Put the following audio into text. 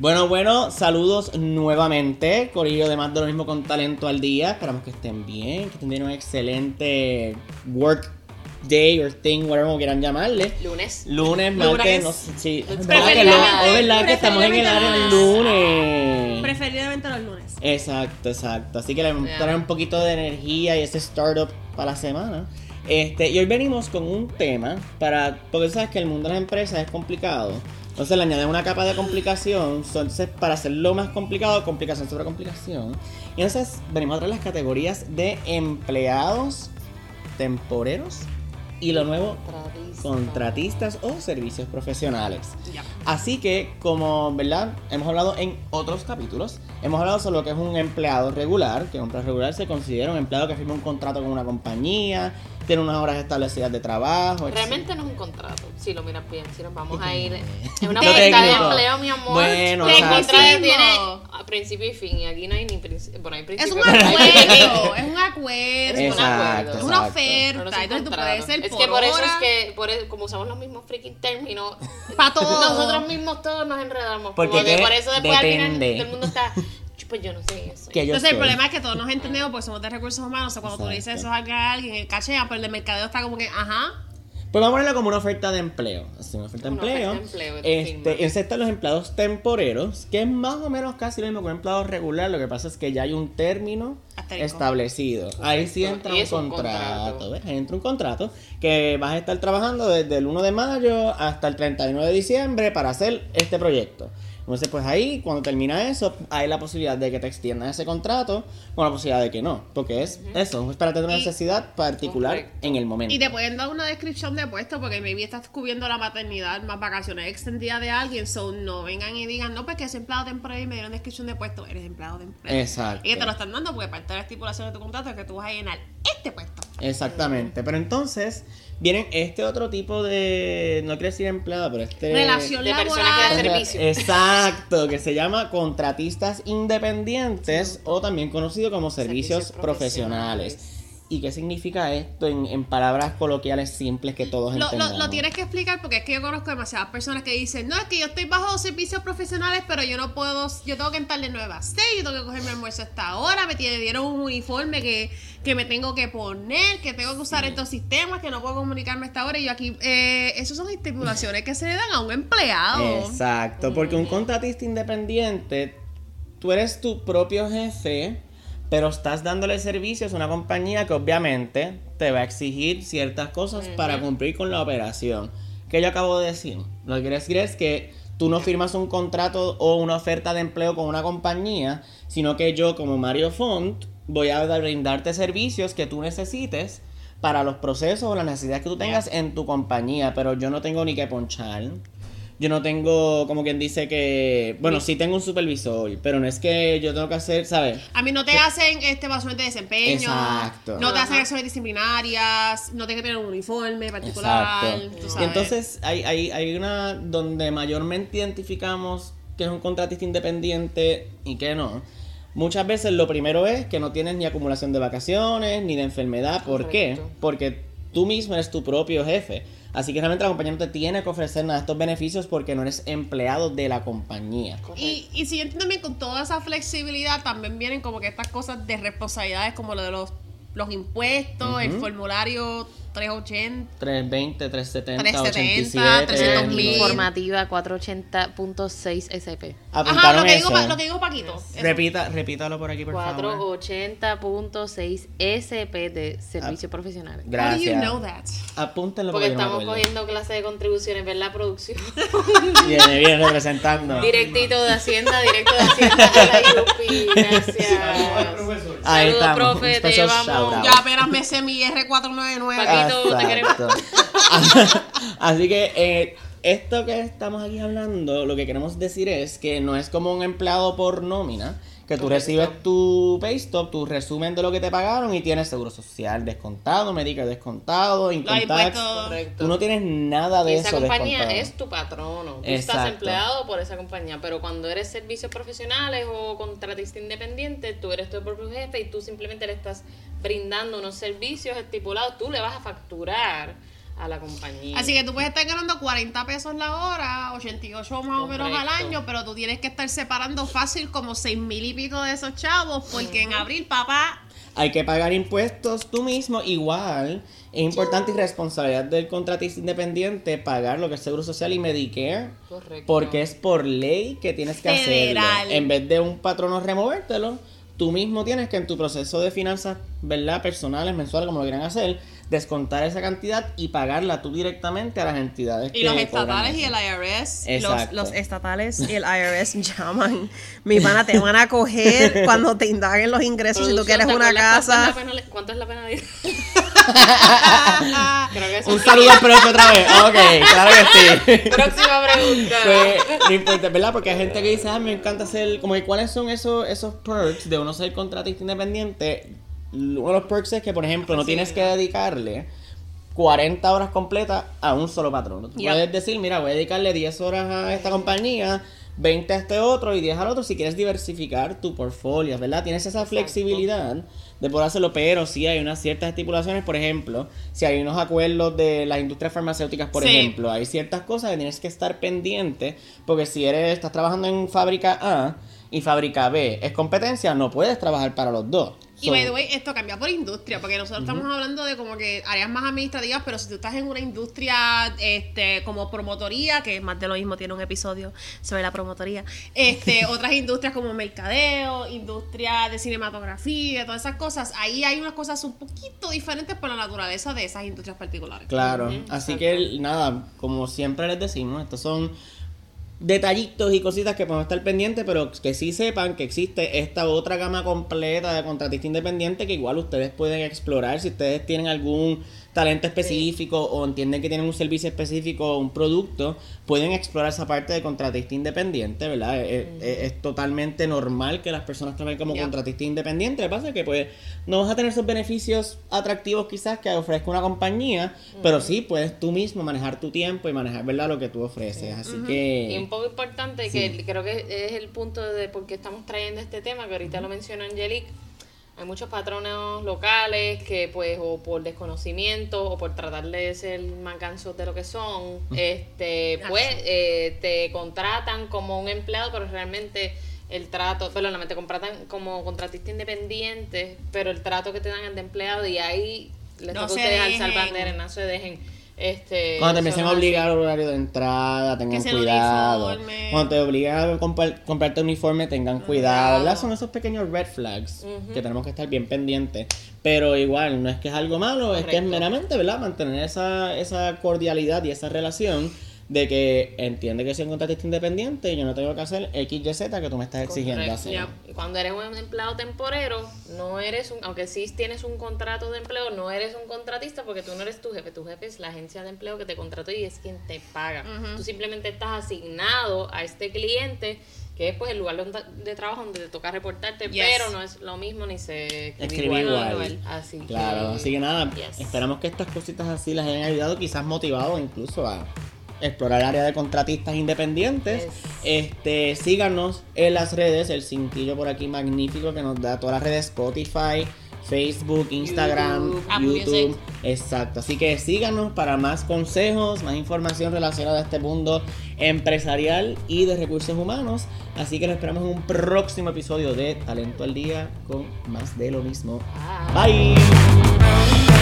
Bueno, bueno, saludos nuevamente. Corillo de más de lo mismo con talento al día. Esperamos que estén bien, que estén teniendo un excelente work day or thing, whatever como quieran llamarle. Lunes. Lunes, martes, no sé si. Es verdad que, estamos en el área del lunes. Preferiblemente los lunes. Exacto, exacto. Así que le vamos a Ya. traer un poquito de energía y ese startup para la semana. Este, y hoy venimos con un tema para. Porque sabes que el mundo de las empresas es complicado. Entonces le añaden una capa de complicación. Entonces, para hacerlo más complicado, complicación sobre complicación. Y entonces venimos a traer las categorías de empleados temporeros y lo nuevo, contratistas o servicios profesionales. Ya. Así que, como, ¿verdad? Hemos hablado en otros capítulos, hemos hablado sobre lo que es un empleado regular, que un empleado regular se considera un empleado que firma un contrato con una compañía, tiene unas horas establecidas de trabajo. Realmente no es un contrato, si lo miras bien, si nos vamos a ir. Es una oferta de empleo, mi amor. Bueno, el contrato tiene a principio y fin, y aquí no hay ni principio. Bueno, hay Es principio. un no hay acuerdo, es un acuerdo. Es un Exacto, acuerdo. Es una oferta. No, no es un entonces tú puedes ser es por que por eso es que, por eso- como usamos los mismos freaking términos, Pa' todo. nosotros mismos todos nos enredamos. Porque como que que por eso después al final depende. todo el mundo está, pues yo no sé eso. Que yo Entonces el problema es que todos nos entendemos porque somos de recursos humanos. O sea, cuando tú le dices Exacto. eso a alguien, el cachea, pero el de mercadeo está como que, ajá. Pues vamos a ponerlo como una oferta de empleo. Así, una oferta de Una empleo. oferta de empleo, este, excepto los empleados temporeros, que es más o menos casi lo mismo que un empleado regular. Lo que pasa es que ya hay un término establecido. Ahí sí entra un un contrato. Ahí entra un contrato que vas a estar trabajando desde el 1 de mayo hasta el 31 de diciembre para hacer este proyecto. Entonces, pues ahí, cuando termina eso, hay la posibilidad de que te extiendan ese contrato o la posibilidad de que no. Porque es eso, es para tener una Y- necesidad particular Correcto. en el momento. Y te pueden dar una descripción de puesto porque maybe estás cubriendo la maternidad más vacaciones extendidas de alguien. So no vengan y digan, no, porque es empleado temporal y me dieron descripción de puesto. Eres empleado temporal. Exacto. Y que te lo están dando porque parte de la estipulación de tu contrato es que tú vas a llenar este puesto. Exactamente. Pero entonces, vienen este otro tipo de. No quiero decir empleado, pero este. Relación de personas que dan servicio. Exacto, que se llama contratistas independientes o también conocido como servicios, Servicios profesionales. profesionales. ¿Y qué significa esto en, en palabras coloquiales simples que todos Lo, entendamos? lo, lo tienes que explicar porque es que yo conozco demasiadas personas que dicen, no, es que yo estoy bajo servicios profesionales, pero yo no puedo, yo tengo que entrar de 9 a 6, yo tengo que coger mi almuerzo a esta hora, me tiene- dieron un uniforme que, que me tengo que poner, que tengo que usar estos sistemas, que no puedo comunicarme a esta hora, y yo aquí, eh, esas son estipulaciones que se le dan a un empleado. Exacto, porque un contratista independiente, tú eres tu propio jefe, pero estás dándole servicios a una compañía que obviamente te va a exigir ciertas cosas para cumplir con la operación. Que yo acabo de decir. Lo que quiero decir es que tú no firmas un contrato o una oferta de empleo con una compañía, sino que yo como Mario Font voy a dar- brindarte servicios que tú necesites para los procesos o las necesidades que tú tengas en tu compañía, pero yo no tengo ni que ponchar. Yo no tengo, como quien dice que, bueno, sí tengo un supervisor, pero no es que yo tengo que hacer, ¿sabes? A mí no te hacen este evaluación de desempeño, Exacto. no te hacen acciones disciplinarias, no tienes que tener un uniforme particular. Exacto. tú Y sabes. entonces hay, hay, hay una donde mayormente identificamos que es un contratista independiente y que no. Muchas veces lo primero es que no tienes ni acumulación de vacaciones ni de enfermedad. ¿Por qué? Porque tú mismo eres tu propio jefe. Así que realmente la compañía no te tiene que ofrecer nada de estos beneficios porque no eres empleado de la compañía. Y, y si yo entiendo bien, con toda esa flexibilidad también vienen como que estas cosas de responsabilidades como lo de los, los impuestos, el formulario 380. 320, 370, 370, 87. 300 mil. Informativa 480.6 SP. Ajá, Apuntaron lo que, eso. digo, Pa- lo que dijo Paquito. Repita, repítalo por aquí, por favor. 480.6 SP de servicios profesionales. How do Gracias. you know that? Apúntenlo Porque no estamos cogiendo clase de contribuciones, ¿verdad? Producción. Viene, viene representando. Directito de Hacienda, directo de Hacienda de la. Gracias. Ahí Saludos, estamos. profe, un te out. Ya apenas me sé mi R499. Te queremos. Así que eh, esto que estamos aquí hablando, lo que queremos decir es que no es como un empleado por nómina, que tú recibes tu pay stop, tu resumen de lo que te pagaron y tienes seguro social descontado, médica descontado, income tax. Tú no tienes nada de esa eso compañía descontado. es tu patrono. Tú Exacto. estás empleado por esa compañía, pero cuando eres servicios profesionales o contratista independiente, tú eres tu propio jefe y tú simplemente le estás brindando unos servicios estipulados. Tú le vas a facturar a la compañía. Así que tú puedes estar ganando 40 pesos la hora, 88 más o menos al año, pero tú tienes que estar separando fácil como 6 mil y pico de esos chavos, porque en abril, papá, Hay que pagar impuestos tú mismo. Igual, es importante y responsabilidad del contratista independiente pagar lo que es Seguro Social y Medicare. Correcto. Porque es por ley que tienes que Federal. hacerlo. En vez de un patrono removértelo, tú mismo tienes que en tu proceso de finanzas, ¿verdad? Personales, mensuales, como lo quieran hacer, descontar esa cantidad y pagarla tú directamente a las entidades y que los estatales y el IRS. Los, Exacto. los estatales y el IRS llaman. Mi pana, te van a coger cuando te indaguen los ingresos si tú quieres ¿te una acuerdas cuánto es la casa. ¿Cuánto es la que eso Un saludo al profe otra vez. Ok, claro que sí. Próxima pregunta. Pues, no importa, ¿verdad? Porque hay gente que dice, ah, me encanta hacer, como que cuáles son esos, esos perks de uno ser contratista independiente. Uno de los perks es que, por ejemplo, no tienes que dedicarle 40 horas completas a un solo patrón. Tú Yep. puedes decir, mira, voy a dedicarle 10 horas a esta compañía, 20 a este otro y 10 al otro si quieres diversificar tu portfolio, ¿verdad? Tienes esa Exacto. flexibilidad de poder hacerlo, pero sí hay unas ciertas estipulaciones, por ejemplo, si hay unos acuerdos de las industrias farmacéuticas, por Sí. ejemplo, hay ciertas cosas que tienes que estar pendiente, porque si eres, estás trabajando en fábrica A y fábrica B es competencia, no puedes trabajar para los dos. Y So, by the way, esto cambia por industria, porque nosotros estamos hablando de como que áreas más administrativas, pero si tú estás en una industria este como promotoría, que más de lo mismo, tiene un episodio sobre la promotoría, este, otras industrias como mercadeo, industria de cinematografía, todas esas cosas, ahí hay unas cosas un poquito diferentes por la naturaleza de esas industrias particulares. Claro, así exacto. que nada, como siempre les decimos, estos son detallitos y cositas que podemos estar pendientes, pero que sí sepan que existe esta otra gama completa de contratista independiente que igual ustedes pueden explorar. Si ustedes tienen algún talento específico o entienden que tienen un servicio específico o un producto, pueden explorar esa parte de contratista independiente, ¿verdad? Es, es- es totalmente normal que las personas trabajen como Ya. contratista independiente. Lo que pasa es que pues no vas a tener esos beneficios atractivos quizás que ofrezca una compañía, pero sí puedes tú mismo manejar tu tiempo y manejar, ¿verdad? Lo que tú ofreces. Así Y un que... poco importante, que creo que es el punto de por qué estamos trayendo este tema, que ahorita lo mencionó Angelique. Hay muchos patronos locales que, pues, o por desconocimiento o por tratar de ser más gansos de lo que son, este, pues, eh, te contratan como un empleado, pero realmente el trato, perdóname, te contratan como contratista independiente, pero el trato que te dan es de empleado y ahí les No toca ustedes dejen. alzar bandera, no se dejen. Este, Cuando te empiecen a obligar al horario de entrada, tengan cuidado. Cuando te obligan a comprar- comprarte uniforme, tengan cuidado. ¿verdad? Son esos pequeños red flags que tenemos que estar bien pendientes. Pero igual, no es que es algo malo, es que es meramente, ¿verdad? Mantener esa, esa cordialidad y esa relación de que entiende que soy un contratista independiente y yo no tengo que hacer X, Y, Z que tú me estás exigiendo Correcto. hacer. Ya. Cuando eres un empleado temporero, no eres un, aunque sí tienes un contrato de empleo, no eres un contratista porque tú no eres tu jefe, tu jefe es la agencia de empleo que te contrató y es quien te paga. Tú simplemente estás asignado a este cliente que es pues el lugar donde- de trabajo donde te toca reportarte, Yes. pero no es lo mismo ni se Escribe igual. Así Claro, que, así que nada, yes. esperamos que estas cositas así las hayan ayudado, quizás motivado incluso a explorar el área de contratistas independientes. Yes. Este, síganos en las redes, el cintillo por aquí magnífico que nos da todas las redes Spotify, Facebook, Instagram, YouTube. Exacto, así que síganos para más consejos, más información relacionada a este mundo empresarial y de recursos humanos. Así que nos esperamos en un próximo episodio de Talento al Día con más de lo mismo. Ah. Bye.